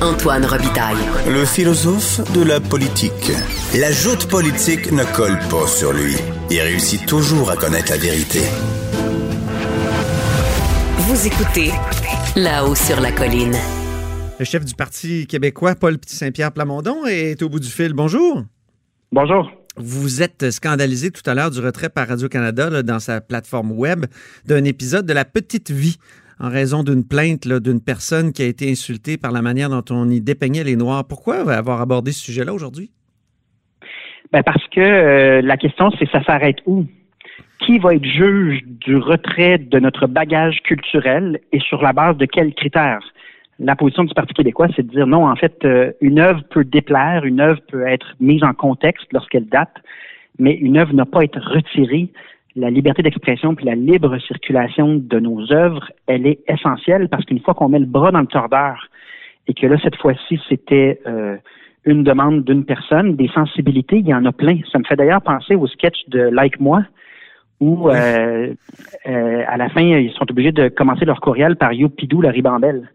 Antoine Robitaille. Le philosophe de la politique. La joute politique ne colle pas sur lui. Il réussit toujours à connaître la vérité. Vous écoutez là-haut sur la colline. Le chef du Parti québécois, Paul Petit-Saint-Pierre Plamondon, est au bout du fil. Bonjour. Bonjour. Vous êtes scandalisé tout à l'heure du retrait par Radio-Canada dans sa plateforme web d'un épisode de La Petite Vie en raison d'une plainte d'une personne qui a été insultée par la manière dont on y dépeignait les Noirs. Pourquoi avoir abordé ce sujet-là aujourd'hui? Ben parce que euh, la question, c'est ça s'arrête où? Qui va être juge du retrait de notre bagage culturel et sur la base de quels critères? La position du Parti québécois, c'est de dire non, en fait, euh, une œuvre peut déplaire, une œuvre peut être mise en contexte lorsqu'elle date, mais une œuvre n'a pas être retirée la liberté d'expression puis la libre circulation de nos œuvres, elle est essentielle parce qu'une fois qu'on met le bras dans le tordeur et que là, cette fois-ci, c'était euh, une demande d'une personne, des sensibilités, il y en a plein. Ça me fait d'ailleurs penser au sketch de Like Moi, où euh, euh, à la fin, ils sont obligés de commencer leur courriel par Youpidou la ribambelle,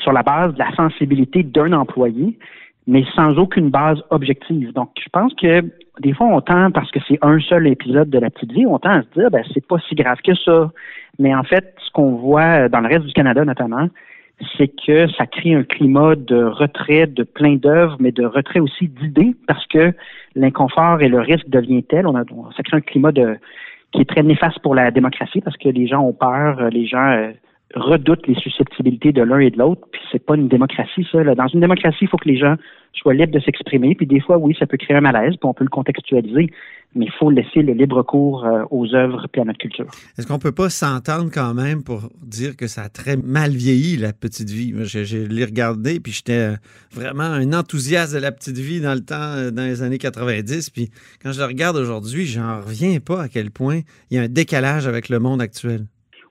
sur la base de la sensibilité d'un employé, mais sans aucune base objective. Donc, je pense que des fois, on tend, parce que c'est un seul épisode de la petite vie, on tend à se dire, ben, c'est pas si grave que ça. Mais en fait, ce qu'on voit dans le reste du Canada notamment, c'est que ça crée un climat de retrait de plein d'œuvres, mais de retrait aussi d'idées, parce que l'inconfort et le risque devient tel. On a, ça crée un climat de qui est très néfaste pour la démocratie, parce que les gens ont peur, les gens euh, redoutent les susceptibilités de l'un et de l'autre, puis c'est pas une démocratie, ça. Dans une démocratie, il faut que les gens soient libres de s'exprimer, puis des fois, oui, ça peut créer un malaise, puis on peut le contextualiser, mais il faut laisser le libre cours euh, aux œuvres et à notre culture. Est-ce qu'on peut pas s'entendre quand même pour dire que ça a très mal vieilli, la petite vie? J'ai l'ai regardé, puis j'étais vraiment un enthousiaste de la petite vie dans le temps, euh, dans les années 90, puis quand je le regarde aujourd'hui, j'en reviens pas à quel point il y a un décalage avec le monde actuel.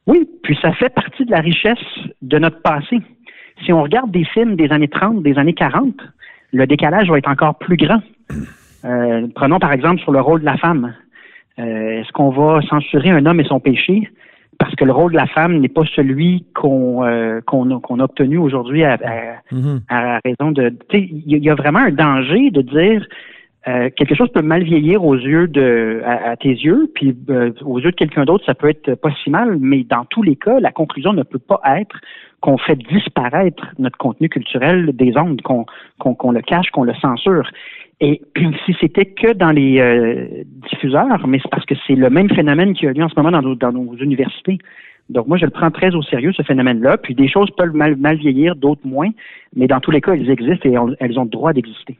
Oui, puis ça fait partie de la richesse de notre passé. Si on regarde des films des années 30, des années 40, le décalage va être encore plus grand. Euh, prenons par exemple sur le rôle de la femme. Euh, est-ce qu'on va censurer un homme et son péché parce que le rôle de la femme n'est pas celui qu'on euh, qu'on a, obtenu aujourd'hui à, mm-hmm. raison de. Il y, a vraiment un danger de dire euh, quelque chose peut mal vieillir aux yeux de à, tes yeux, puis euh, aux yeux de quelqu'un d'autre, ça peut être pas si mal, mais dans tous les cas, la conclusion ne peut pas être qu'on fait disparaître notre contenu culturel des ondes, qu'on qu'on le cache, qu'on le censure. Et si c'était que dans les euh, diffuseurs, mais c'est parce que c'est le même phénomène qui a lieu en ce moment dans nos, dans nos universités. Donc moi, je le prends très au sérieux, ce phénomène-là. Puis des choses peuvent mal, mal vieillir, d'autres moins, mais dans tous les cas, elles existent et elles ont le droit d'exister.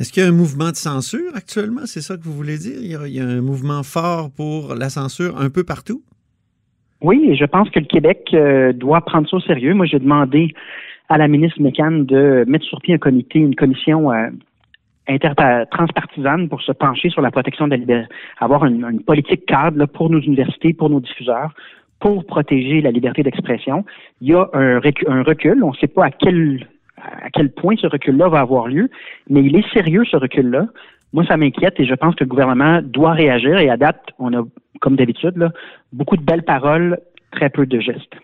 Est-ce qu'il y a un mouvement de censure actuellement? C'est ça que vous voulez dire? Il y, a, un mouvement fort pour la censure un peu partout? Oui, je pense que le Québec euh, doit prendre ça au sérieux. Moi, j'ai demandé à la ministre Mécan de mettre sur pied un comité, une commission euh, transpartisane pour se pencher sur la protection de la liberté, avoir une, politique cadre pour nos universités, pour nos diffuseurs, pour protéger la liberté d'expression. Il y a un recul. On ne sait pas à quel à quel point ce recul-là va avoir lieu, mais il est sérieux, ce recul-là. Moi, ça m'inquiète et je pense que le gouvernement doit réagir et à date, on a, comme d'habitude, beaucoup de belles paroles, très peu de gestes.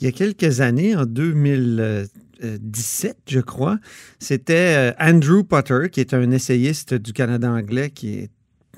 Il y a quelques années, en 2017, je crois, c'était euh, Andrew Potter, qui est un essayiste du Canada anglais, qui est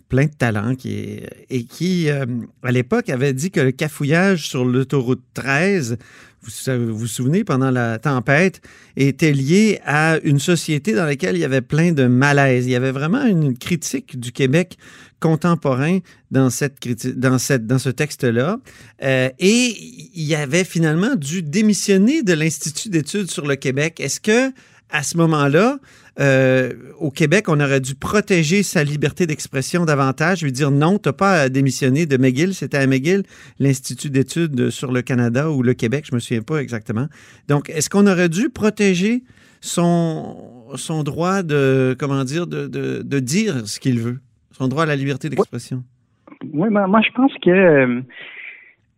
plein de talent qui et qui, euh, à l'époque, avait dit que le cafouillage sur l'autoroute 13 vous vous souvenez, pendant la tempête, était lié à une société dans laquelle il y avait plein de malaise. Il y avait vraiment une critique du Québec contemporain dans, cette, dans, cette, dans ce texte-là. Euh, et il avait finalement dû démissionner de l'Institut d'études sur le Québec. Est-ce que à ce moment-là, euh, au Québec, on aurait dû protéger sa liberté d'expression davantage, lui dire non, tu n'as pas à démissionner de McGill. C'était à McGill, l'Institut d'études sur le Canada ou le Québec, je me souviens pas exactement. Donc, est-ce qu'on aurait dû protéger son, son droit de, comment dire, de, de, dire ce qu'il veut, son droit à la liberté d'expression? Oui, moi, je pense que euh,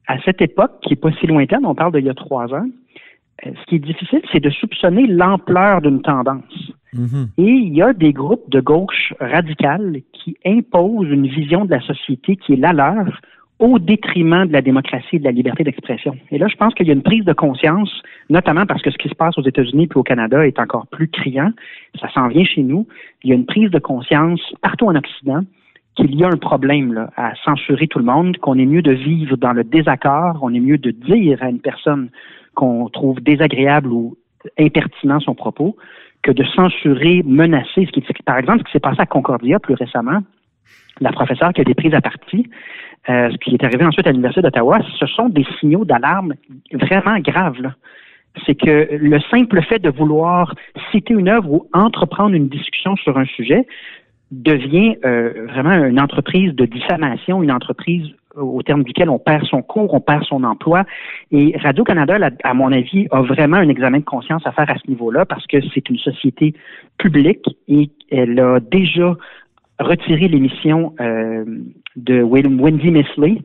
à cette époque, qui n'est pas si lointaine, on parle d'il y a trois ans, ce qui est difficile, c'est de soupçonner l'ampleur d'une tendance. Mhm. Et il y a des groupes de gauche radicales qui imposent une vision de la société qui est la leur au détriment de la démocratie et de la liberté d'expression. Et là, je pense qu'il y a une prise de conscience, notamment parce que ce qui se passe aux États-Unis puis au Canada est encore plus criant. Ça s'en vient chez nous. Il y a une prise de conscience partout en Occident qu'il y a un problème là, à censurer tout le monde, qu'on est mieux de vivre dans le désaccord, on est mieux de dire à une personne qu'on trouve désagréable ou impertinent son propos, que de censurer, menacer. Ce qui, par exemple, ce qui s'est passé à Concordia plus récemment, la professeure qui a été prise à partie, euh, ce qui est arrivé ensuite à l'Université d'Ottawa, ce sont des signaux d'alarme vraiment graves. C'est que le simple fait de vouloir citer une œuvre ou entreprendre une discussion sur un sujet devient euh, vraiment une entreprise de diffamation, une entreprise au terme duquel on perd son cours, on perd son emploi. Et Radio-Canada, à mon avis, a vraiment un examen de conscience à faire à ce niveau-là parce que c'est une société publique et elle a déjà retiré l'émission euh, de Wendy Misley.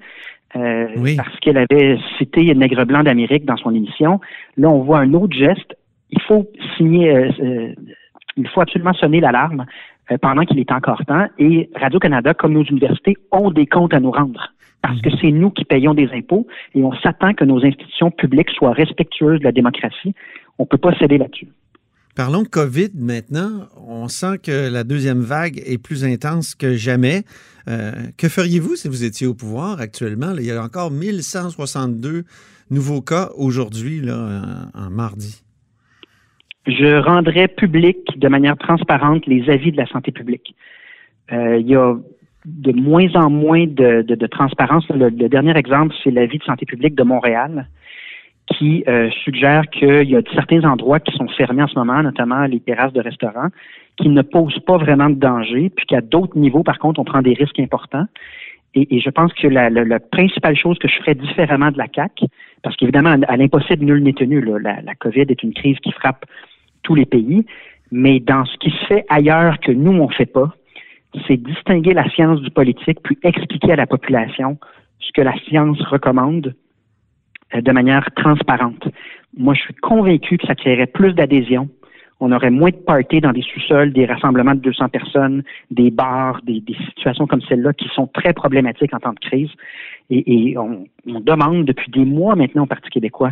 Euh, parce qu'elle avait cité Nègre blanc d'Amérique dans son émission. Là, on voit un autre geste. Il faut signer, il faut absolument sonner l'alarme euh, pendant qu'il est encore temps. Et Radio-Canada, comme nos universités, ont des comptes à nous rendre. Parce que c'est nous qui payons des impôts et on s'attend que nos institutions publiques soient respectueuses de la démocratie. On ne peut pas céder là-dessus. Parlons de COVID maintenant. On sent que la deuxième vague est plus intense que jamais. Euh, que feriez-vous si vous étiez au pouvoir actuellement? il y a encore 1162 nouveaux cas aujourd'hui, en mardi je rendrais public de manière transparente les avis de la santé publique. Euh, il y a de moins en moins de, de, de transparence. Le, dernier exemple, c'est l'avis de santé publique de Montréal qui euh, suggère qu'il y a certains endroits qui sont fermés en ce moment, notamment les terrasses de restaurants, qui ne posent pas vraiment de danger, puis qu'à d'autres niveaux, par contre, on prend des risques importants. Et, et je pense que la, la, principale chose que je ferais différemment de la CAC, parce qu'évidemment, à, l'impossible, nul n'est tenu. La, la COVID est une crise qui frappe les pays, mais dans ce qui se fait ailleurs que nous, on ne fait pas, c'est distinguer la science du politique, puis expliquer à la population ce que la science recommande euh, de manière transparente. Moi, je suis convaincu que ça créerait plus d'adhésion. On aurait moins de parties dans des sous-sols, des rassemblements de 200 personnes, des bars, des, situations comme celle-là qui sont très problématiques en temps de crise. Et, on, on, demande depuis des mois maintenant au Parti québécois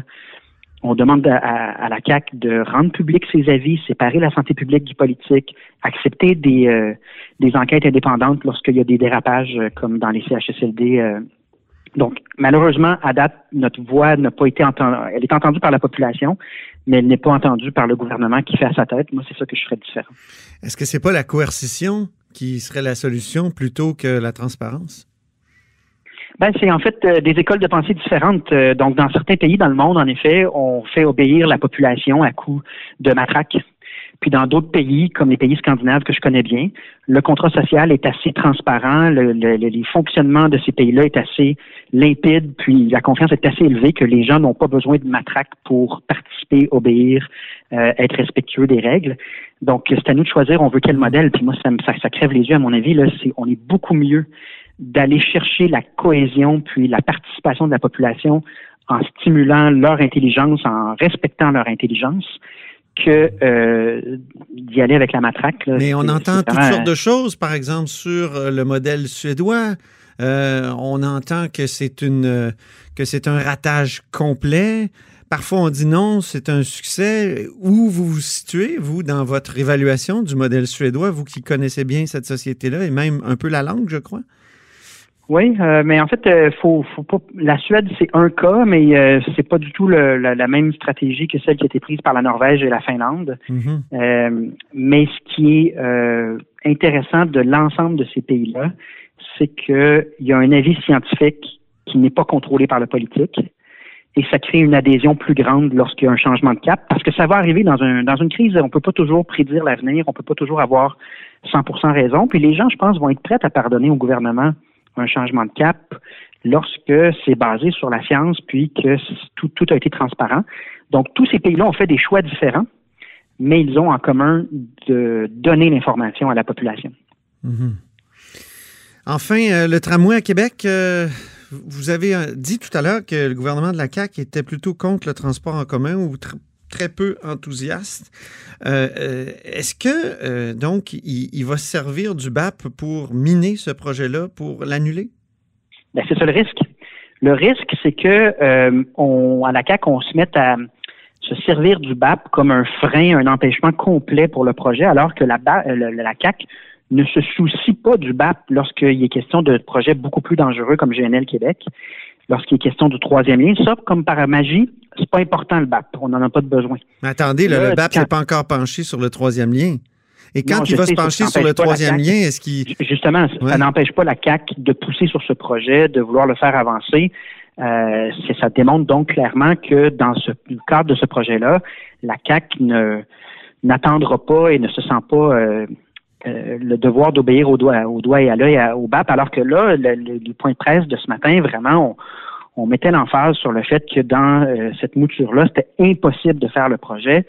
on demande à, la CAC de rendre public ses avis, séparer la santé publique du politique, accepter des, euh, enquêtes indépendantes lorsqu'il y a des dérapages euh, comme dans les CHSLD. Euh. Donc, malheureusement, à date, notre voix n'a pas été entendue. Elle est entendue par la population, mais elle n'est pas entendue par le gouvernement qui fait à sa tête. Moi, c'est ça que je ferais différent. Est-ce que c'est pas la coercition qui serait la solution plutôt que la transparence? Ben, c'est en fait euh, des écoles de pensée différentes. Euh, donc, dans certains pays dans le monde, en effet, on fait obéir la population à coup de matraque. Puis dans d'autres pays, comme les pays scandinaves que je connais bien, le contrat social est assez transparent, le, les fonctionnements de ces pays-là est assez limpide, puis la confiance est assez élevée que les gens n'ont pas besoin de matraque pour participer, obéir, euh, être respectueux des règles. Donc, c'est à nous de choisir, on veut quel modèle. Puis moi, ça, ça, ça crève les yeux, à mon avis. Là, c'est, on est beaucoup mieux d'aller chercher la cohésion puis la participation de la population en stimulant leur intelligence, en respectant leur intelligence, que euh, d'y aller avec la matraque. Mais on entend toutes sortes de choses, par exemple sur euh, le modèle suédois. Euh, on entend que c'est une que c'est un ratage complet. Parfois, on dit non, c'est un succès. Où vous vous situez, vous, dans votre évaluation du modèle suédois, vous qui connaissez bien cette société-là et même un peu la langue, je crois? Oui, euh, mais en fait, euh, faut, faut pas. La Suède, c'est un cas, mais euh, c'est pas du tout la, même stratégie que celle qui a été prise par la Norvège et la Finlande. Mm-hmm. Euh, mais ce qui est intéressant de l'ensemble de ces pays-là, c'est qu'il y a un avis scientifique qui n'est pas contrôlé par le politique. Et ça crée une adhésion plus grande lorsqu'il y a un changement de cap, parce que ça va arriver dans, un, dans une crise. On peut pas toujours prédire l'avenir, on peut pas toujours avoir 100% raison. Puis les gens, je pense, vont être prêts à pardonner au gouvernement un changement de cap lorsque c'est basé sur la science, puis que tout, a été transparent. Donc, tous ces pays-là ont fait des choix différents, mais ils ont en commun de donner l'information à la population. Mhm. Enfin, euh, le tramway à Québec, euh, vous avez euh, dit tout à l'heure que le gouvernement de la CAQ était plutôt contre le transport en commun ou très peu enthousiaste. Est-ce que, donc, il, va servir du BAP pour miner ce projet-là, pour l'annuler? Ben, c'est ça le risque. Le risque, c'est que euh, on, à la CAC, on se mette à se servir du BAP comme un frein, un empêchement complet pour le projet, alors que la, la CAC ne se soucie pas du BAP lorsqu'il est question de projets beaucoup plus dangereux comme GNL Québec, lorsqu'il est question du troisième lien. Ça, comme par magie, c'est pas important le BAP. On n'en a pas de besoin. Mais attendez, le BAP n'est pas encore penché sur le troisième lien. Et quand il va se pencher sur le troisième lien, est-ce qu'il... Justement, ça n'empêche pas la CAC de pousser sur ce projet, de vouloir le faire avancer. Euh, ça démontre donc clairement que dans ce le cadre de ce projet-là, la CAC ne n'attendra pas et ne se sent pas euh, euh, le devoir d'obéir au doigt, au doigt et à l'œil au BAP, alors que là, le, point de presse de ce matin, vraiment, on, mettait l'emphase sur le fait que dans cette mouture-là, c'était impossible de faire le projet.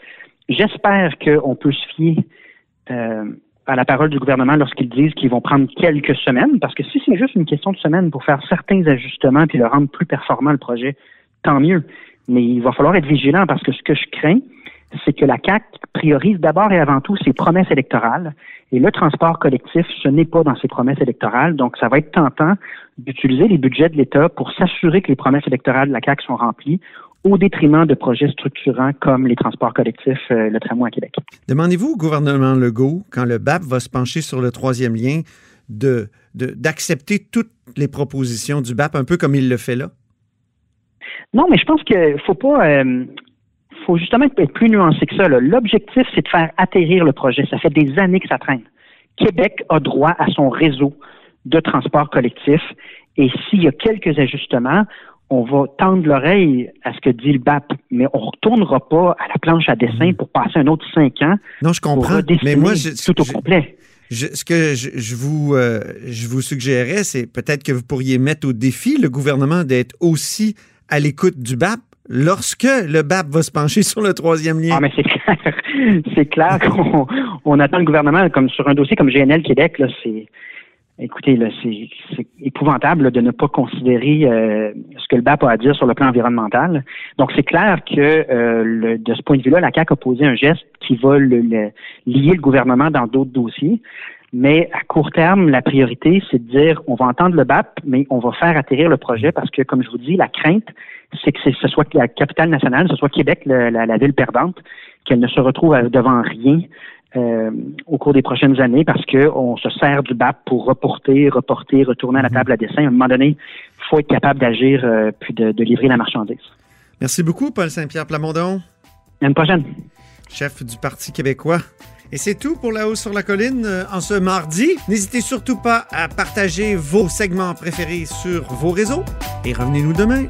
J'espère qu'on peut se fier euh, à la parole du gouvernement lorsqu'ils disent qu'ils vont prendre quelques semaines, parce que si c'est juste une question de semaine pour faire certains ajustements puis le rendre plus performant le projet, tant mieux. Mais il va falloir être vigilant parce que ce que je crains, c'est que la CAC priorise d'abord et avant tout ses promesses électorales. Et le transport collectif, ce n'est pas dans ses promesses électorales. Donc, ça va être tentant d'utiliser les budgets de l'État pour s'assurer que les promesses électorales de la CAC sont remplies au détriment de projets structurants comme les transports collectifs, euh, le tramway à Québec. Demandez-vous au gouvernement Legault, quand le BAP va se pencher sur le troisième lien, de, d'accepter toutes les propositions du BAP, un peu comme il le fait là? Non, mais je pense qu'il faut pas. Euh, faut justement être plus nuancé que ça. L'objectif, c'est de faire atterrir le projet. Ça fait des années que ça traîne. Québec a droit à son réseau de transport collectif. Et s'il y a quelques ajustements, on va tendre l'oreille à ce que dit le BAP, mais on ne retournera pas à la planche à dessin mm. pour passer un autre cinq ans. Non, je comprends. mais moi, je, tout au complet. ce que je, vous, euh, je vous suggérais, c'est peut-être que vous pourriez mettre au défi le gouvernement d'être aussi à l'écoute du BAP lorsque le BAP va se pencher sur le troisième lien. Ah, mais c'est clair. c'est clair qu'on attend le gouvernement, comme sur un dossier comme GNL Québec, là, c'est Écoutez, c'est épouvantable de ne pas considérer euh, ce que le BAP a à dire sur le plan environnemental. Donc, c'est clair que euh, de ce point de vue-là, la CAQ a posé un geste qui va lier le gouvernement dans d'autres dossiers. Mais à court terme, la priorité, c'est de dire on va entendre le BAP, mais on va faire atterrir le projet parce que, comme je vous dis, la crainte, c'est que ce soit la capitale nationale, ce soit Québec, la ville perdante, qu'elle ne se retrouve devant rien euh, au cours des prochaines années parce qu'on se sert du BAP pour reporter, reporter, retourner à la mhm. table à dessin. À un moment donné, il faut être capable d'agir euh, puis de, livrer la marchandise. Merci beaucoup, Paul Saint-Pierre Plamondon. À une prochaine. Chef du Parti québécois. Et c'est tout pour La Hausse sur la Colline euh, en ce mardi. N'hésitez surtout pas à partager vos segments préférés sur vos réseaux et revenez-nous demain.